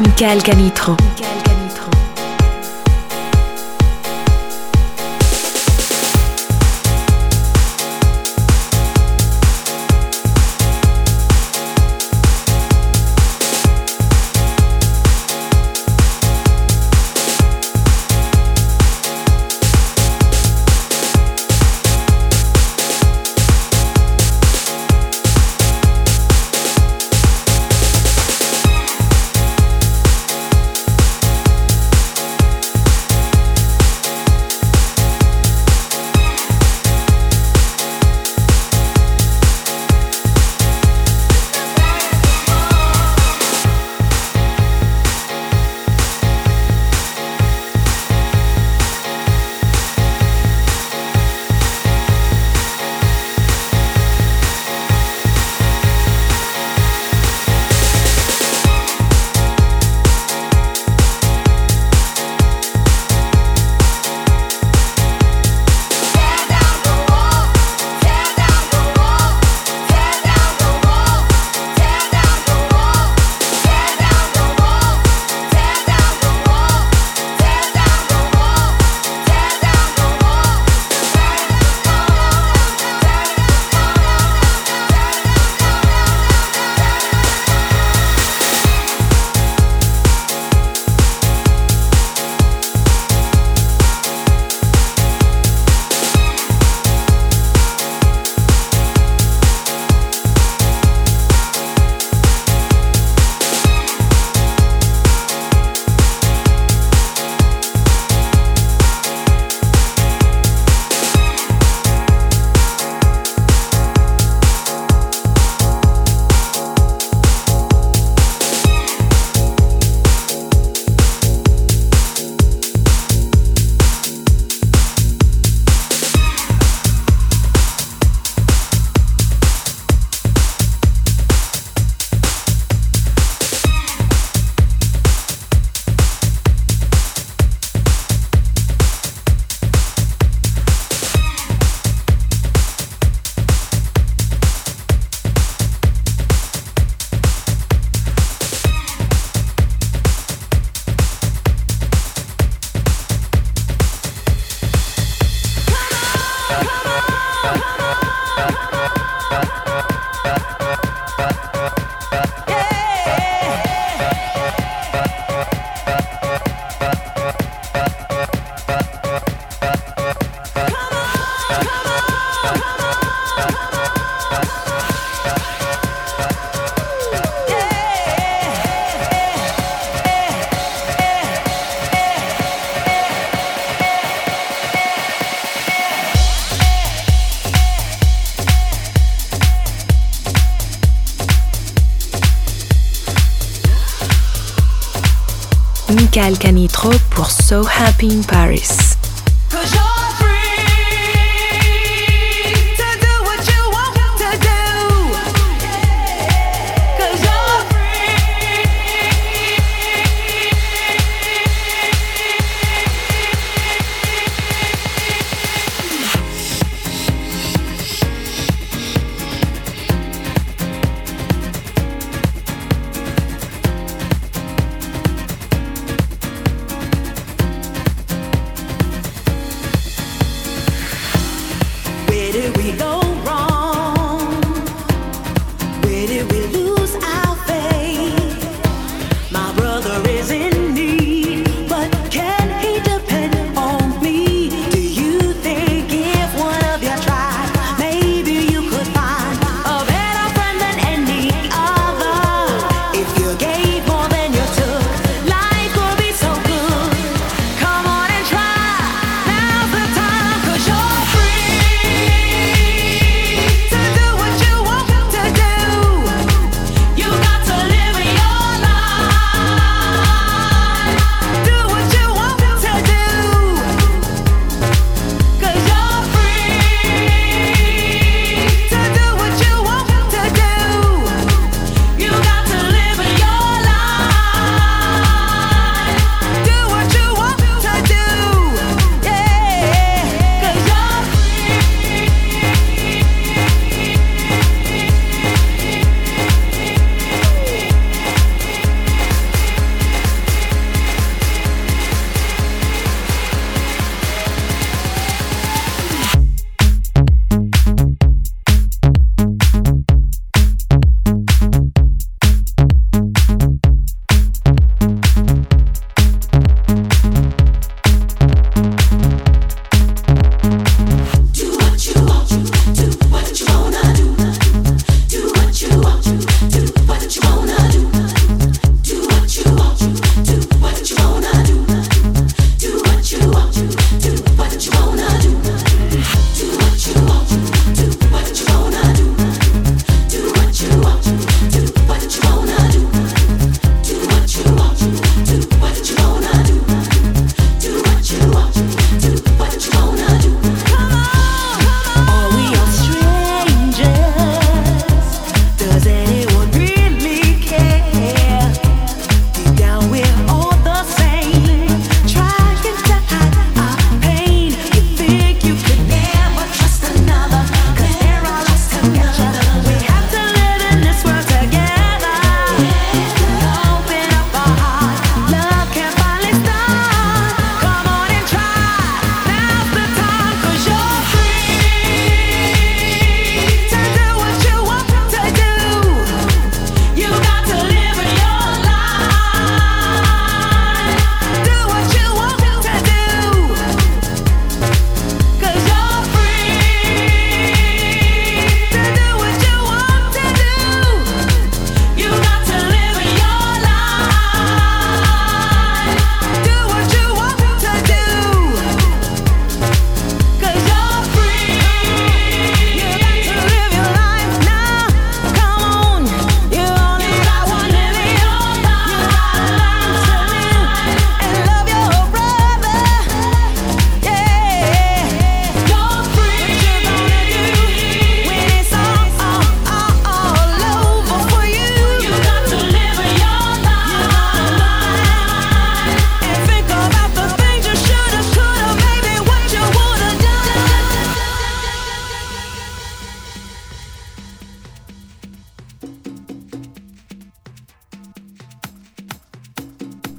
Michael Canitro.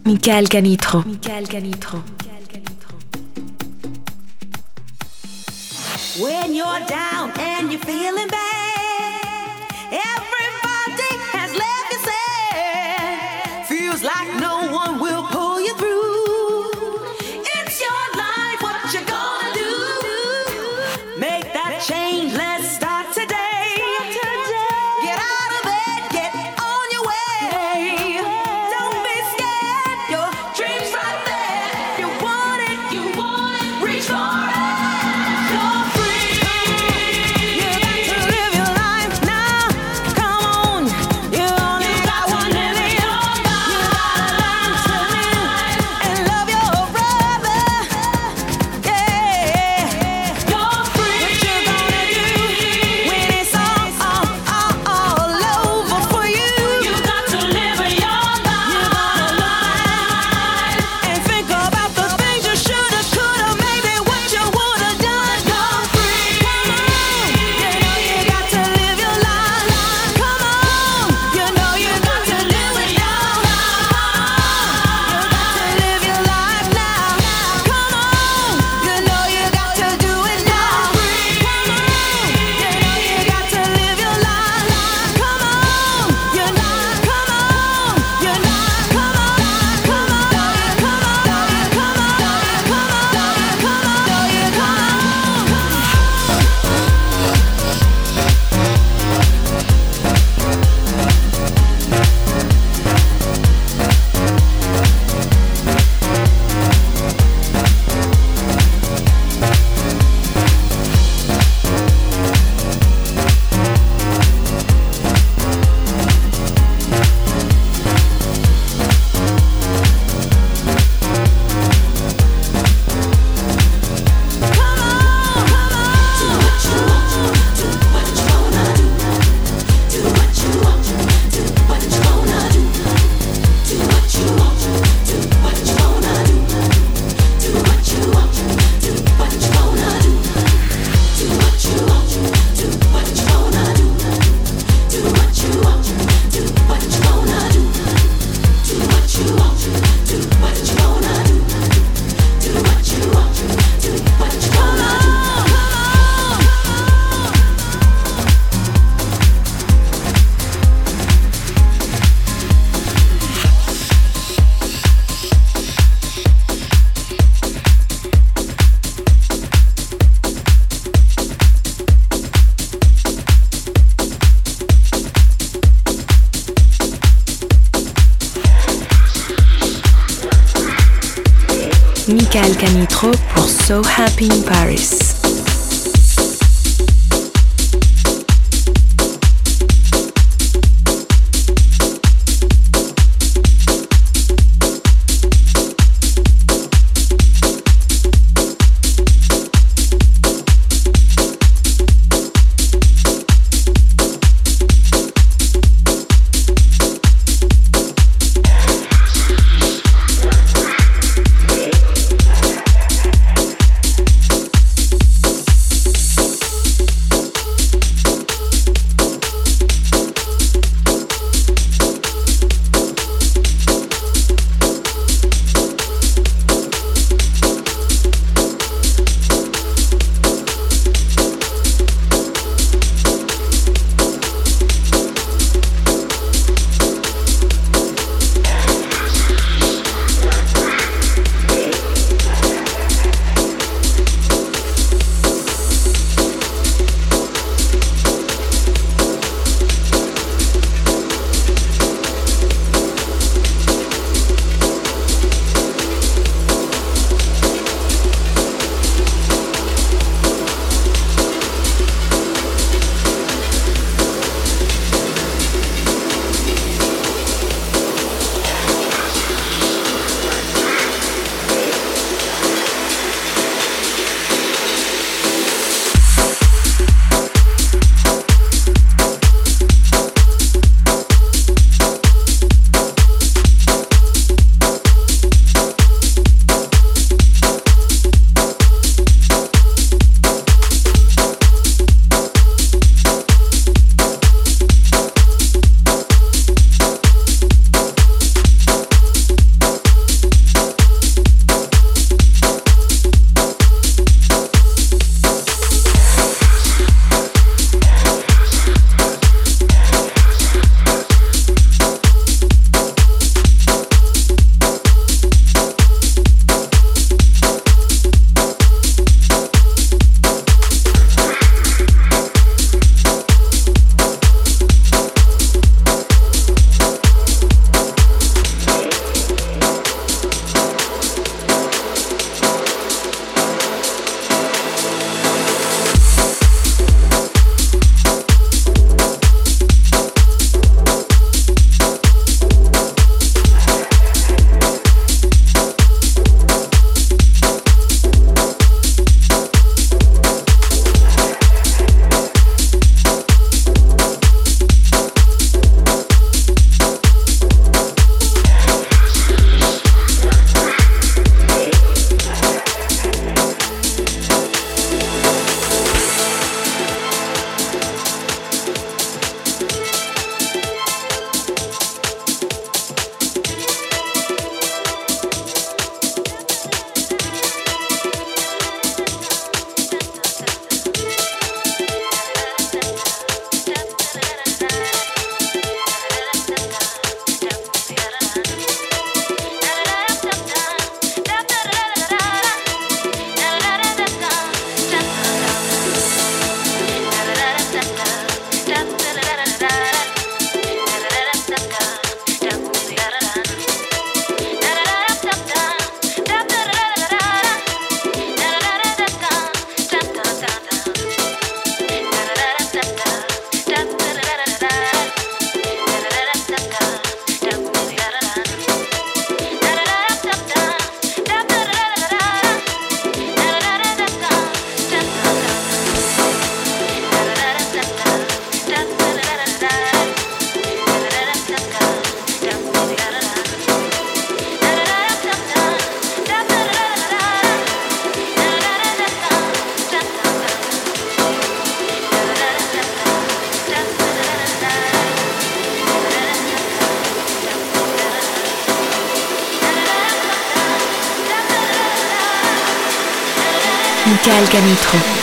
Michael Canitro. Michael Canitro. Canitro Michael.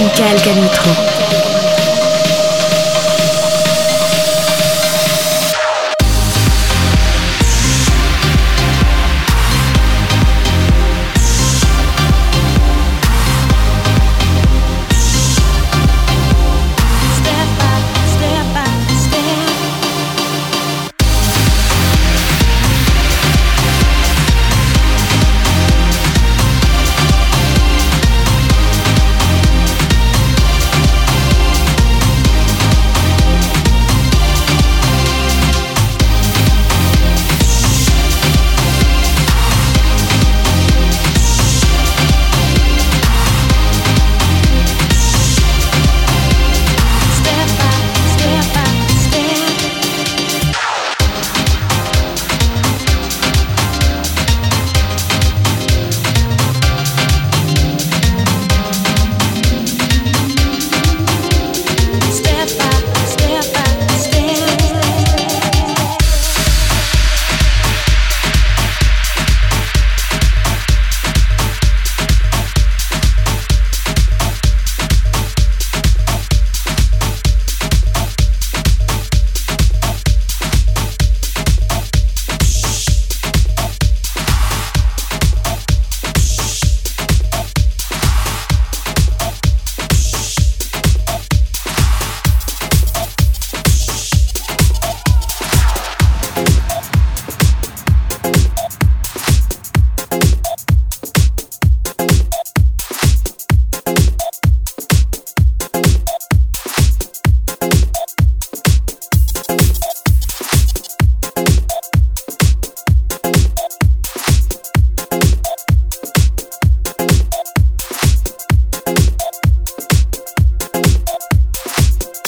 Michael Canitro.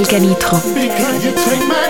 Michael Canitro.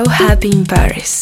So Happy in Paris.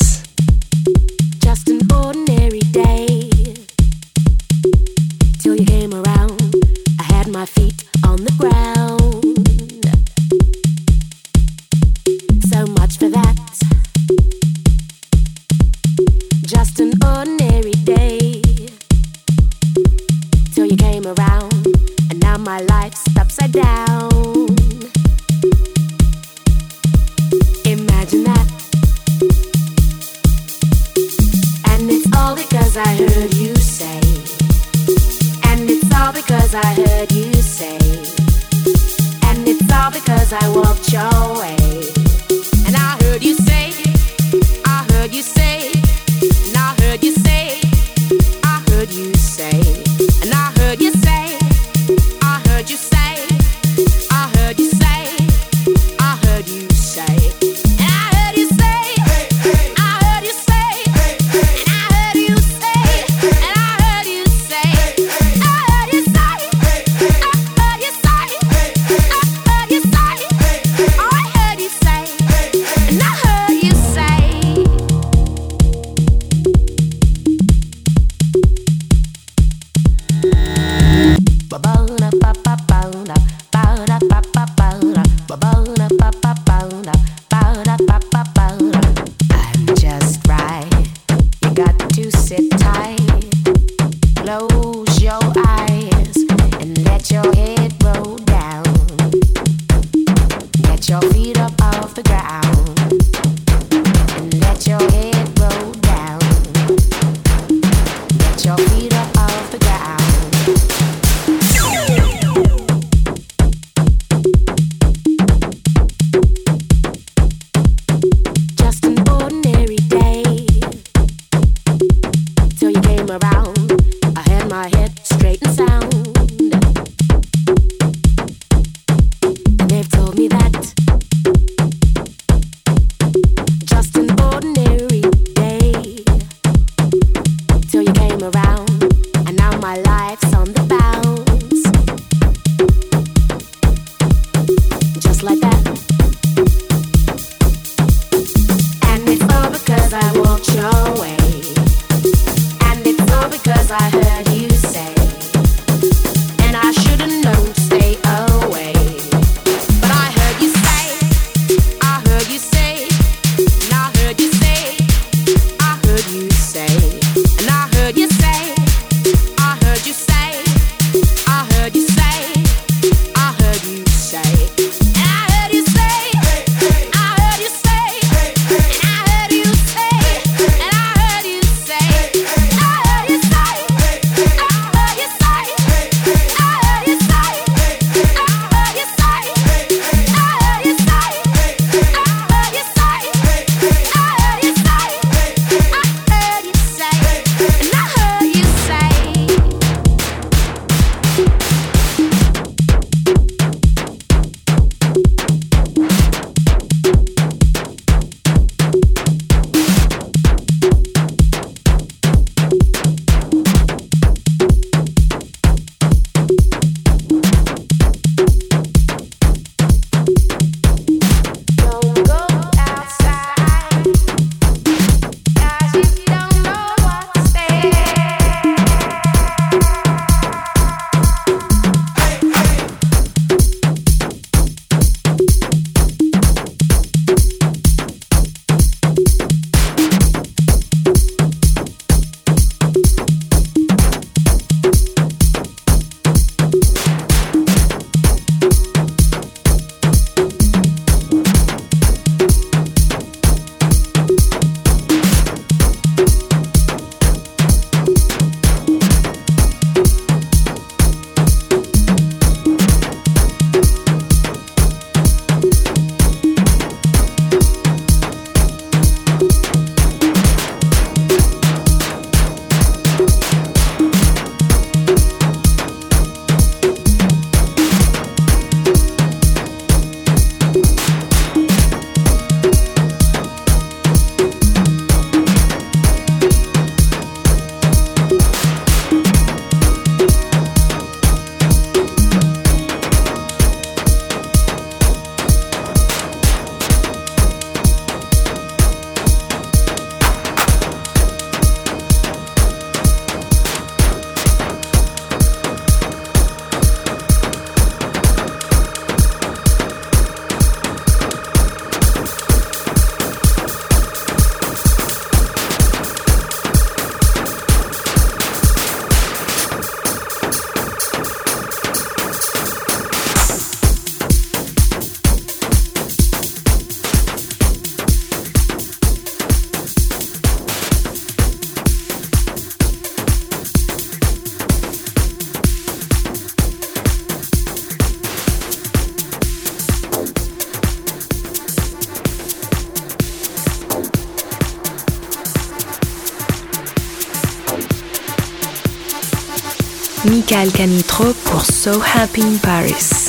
Tropical Canitro pour So Happy in Paris.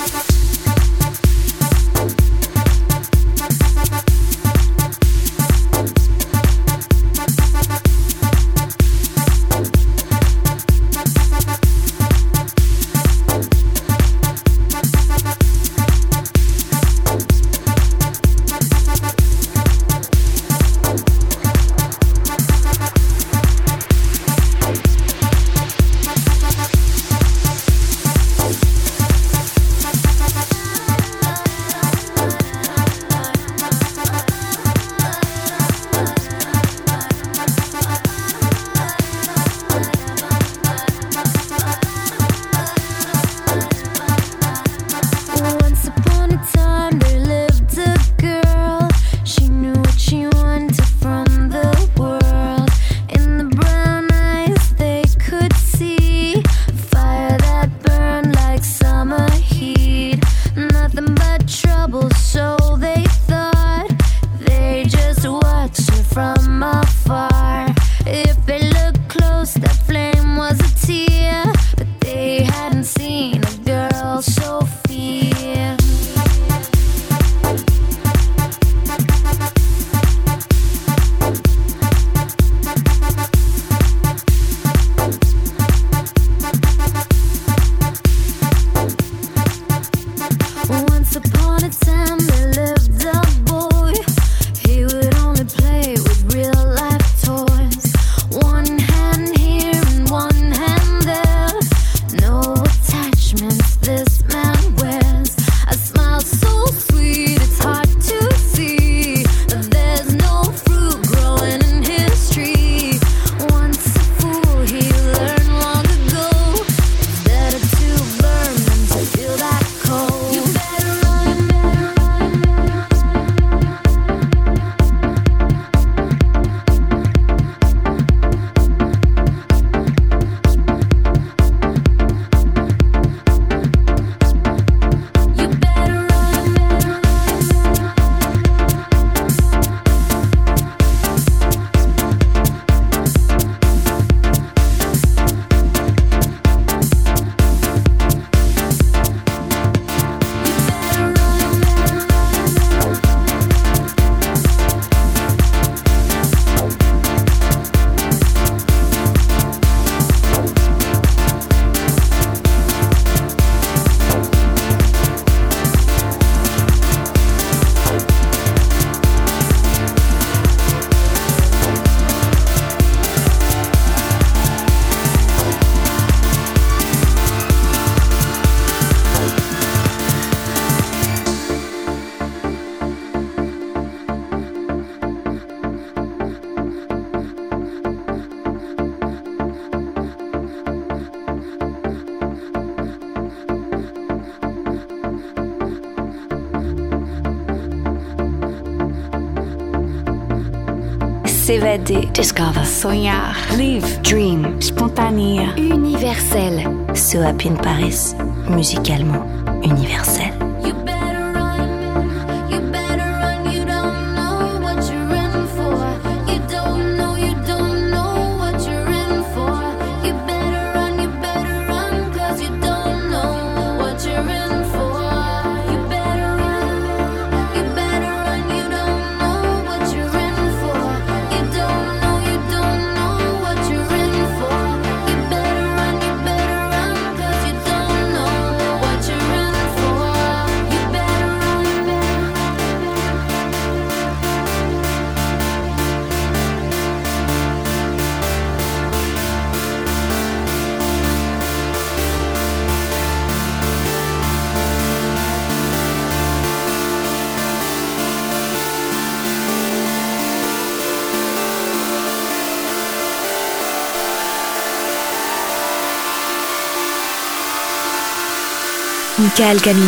S'évader. Discover. Sonhar. Live. Dream. Spontané. Universel. So Happy in Paris. Musicalement universel. Pascal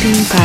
So